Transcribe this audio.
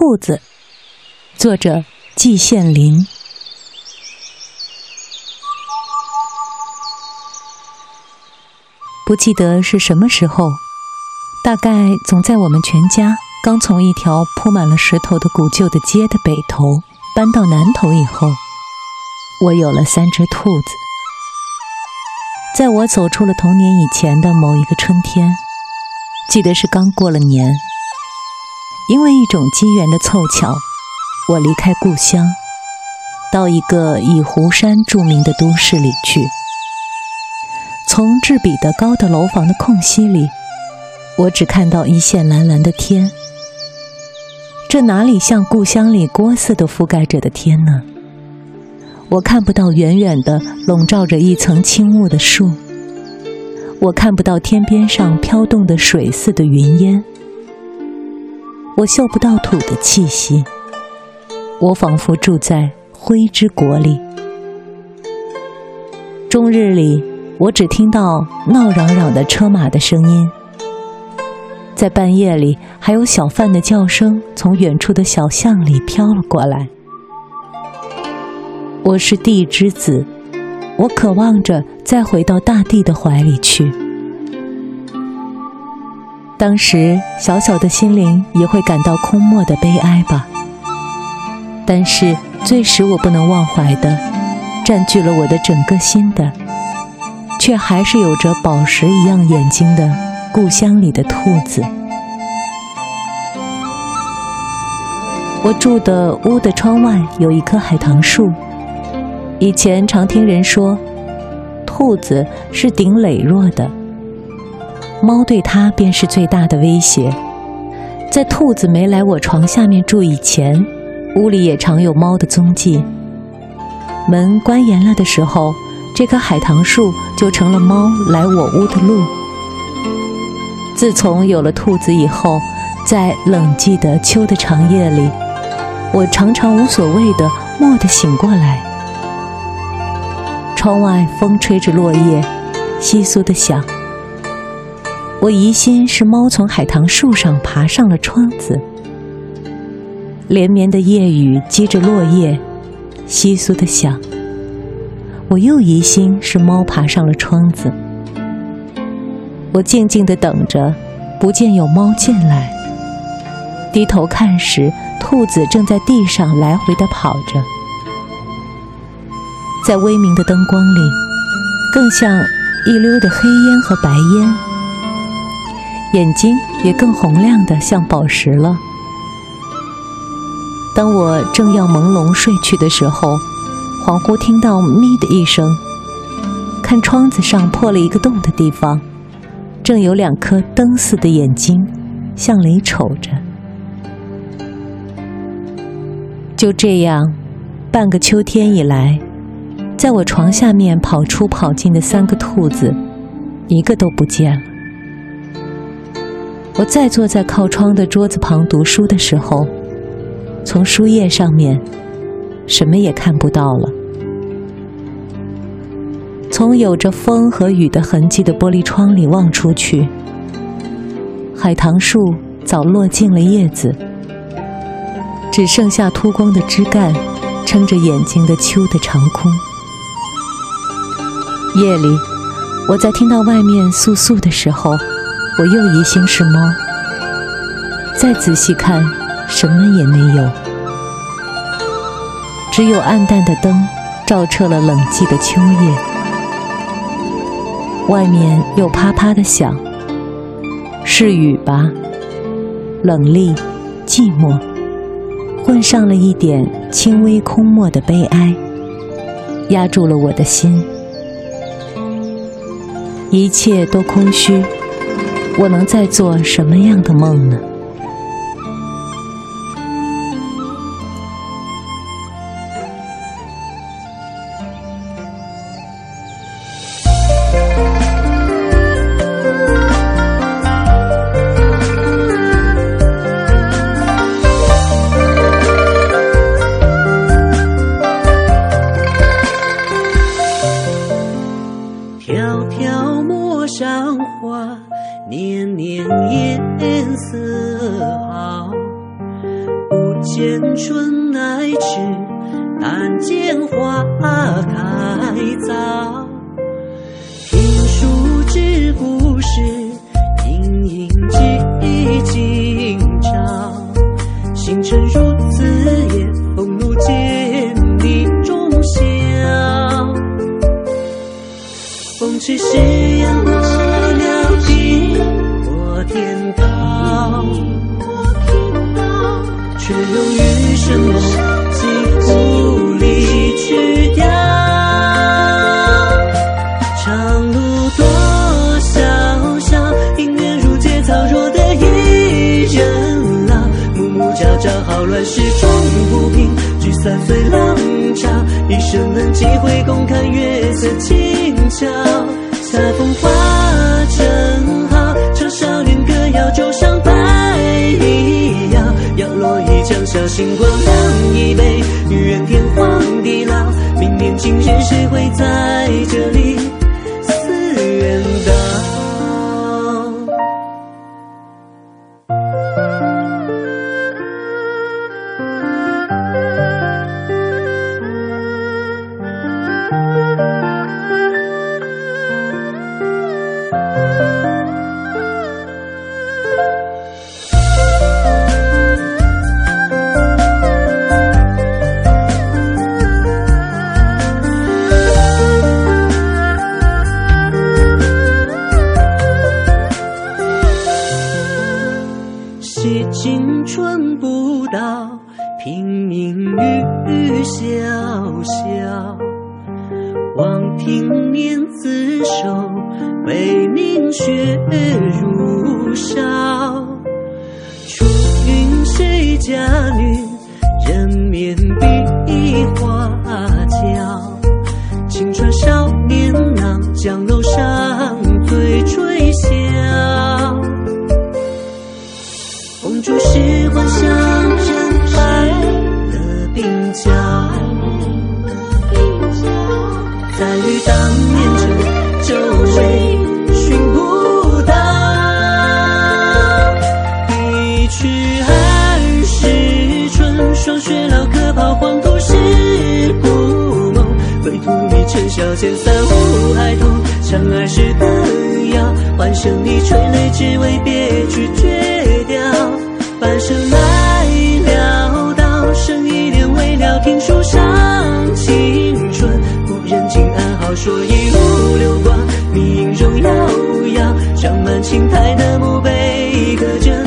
兔子，作者季羡林。不记得是什么时候，大概总在我们全家刚从一条铺满了石头的古旧的街的北头搬到南头以后，我有了三只兔子。在我走出了童年以前的某一个春天，记得是刚过了年。因为一种机缘的凑巧，我离开故乡，到一个以湖山著名的都市里去。从质比的高的楼房的空隙里，我只看到一线蓝蓝的天。这哪里像故乡里锅似的覆盖着的天呢？我看不到远远的笼罩着一层轻雾的树，我看不到天边上飘动的水似的云烟。我嗅不到土的气息，我仿佛住在灰之国里。终日里，我只听到闹嚷嚷的车马的声音，在半夜里，还有小贩的叫声从远处的小巷里飘了过来。我是地之子，我渴望着再回到大地的怀里去。当时小小的心灵也会感到空漠的悲哀吧。但是最使我不能忘怀的，占据了我的整个心的，却还是有着宝石一样眼睛的故乡里的兔子。我住的屋的窗外有一棵海棠树，以前常听人说，兔子是顶羸弱的。猫对它便是最大的威胁。在兔子没来我床下面住以前，屋里也常有猫的踪迹。门关严了的时候，这棵海棠树就成了猫来我屋的路。自从有了兔子以后，在冷寂的秋的长夜里，我常常无所谓的蓦地醒过来。窗外风吹着落叶，窸窣的响。我疑心是猫从海棠树上爬上了窗子，连绵的夜雨击着落叶，窸窣的响。我又疑心是猫爬上了窗子。我静静的等着，不见有猫进来。低头看时，兔子正在地上来回的跑着，在微明的灯光里，更像一溜的黑烟和白烟。眼睛也更洪亮的像宝石了。当我正要朦胧睡去的时候，恍惚听到“咪”的一声，看窗子上破了一个洞的地方，正有两颗灯似的眼睛向里瞅着。就这样，半个秋天以来，在我床下面跑出跑进的三个兔子，一个都不见了。我再坐在靠窗的桌子旁读书的时候，从书页上面什么也看不到了。从有着风和雨的痕迹的玻璃窗里望出去，海棠树早落尽了叶子，只剩下秃光的枝干撑着眼睛的秋的长空。夜里，我在听到外面簌簌的时候。我又疑心是猫。再仔细看，什么也没有，只有暗淡的灯照彻了冷寂的秋夜。外面又啪啪的响，是雨吧？冷厉、寂寞，混上了一点轻微空漠的悲哀，压住了我的心。一切都空虚，我能再做什么样的梦呢？春来迟，但见花开早。听书知故事，隐隐记今朝。星辰如此夜，风露皆。聚散随浪潮，一生能几回共看月色轻悄，恰逢花正好，唱少年歌谣，就像白衣摇，摇落一江小星光，酿一杯，愿天荒地老，明年今日谁会在这里？惜青春不到，平明玉雨潇潇。望平年自守，悲鸣雪如烧。出云谁家女？霜染白了鬓角，再与当年酒，酒追寻不到。一去二十春，霜雪老客抛，黄土是故梦。归途已尘嚣渐散，雾霭中，长安是天涯。万声里垂泪，只为别去绝。半生来潦倒，剩一点未了，听书上青春，故人尽安好，说一路流光，命影荣耀无，长满青苔的墓碑，刻着。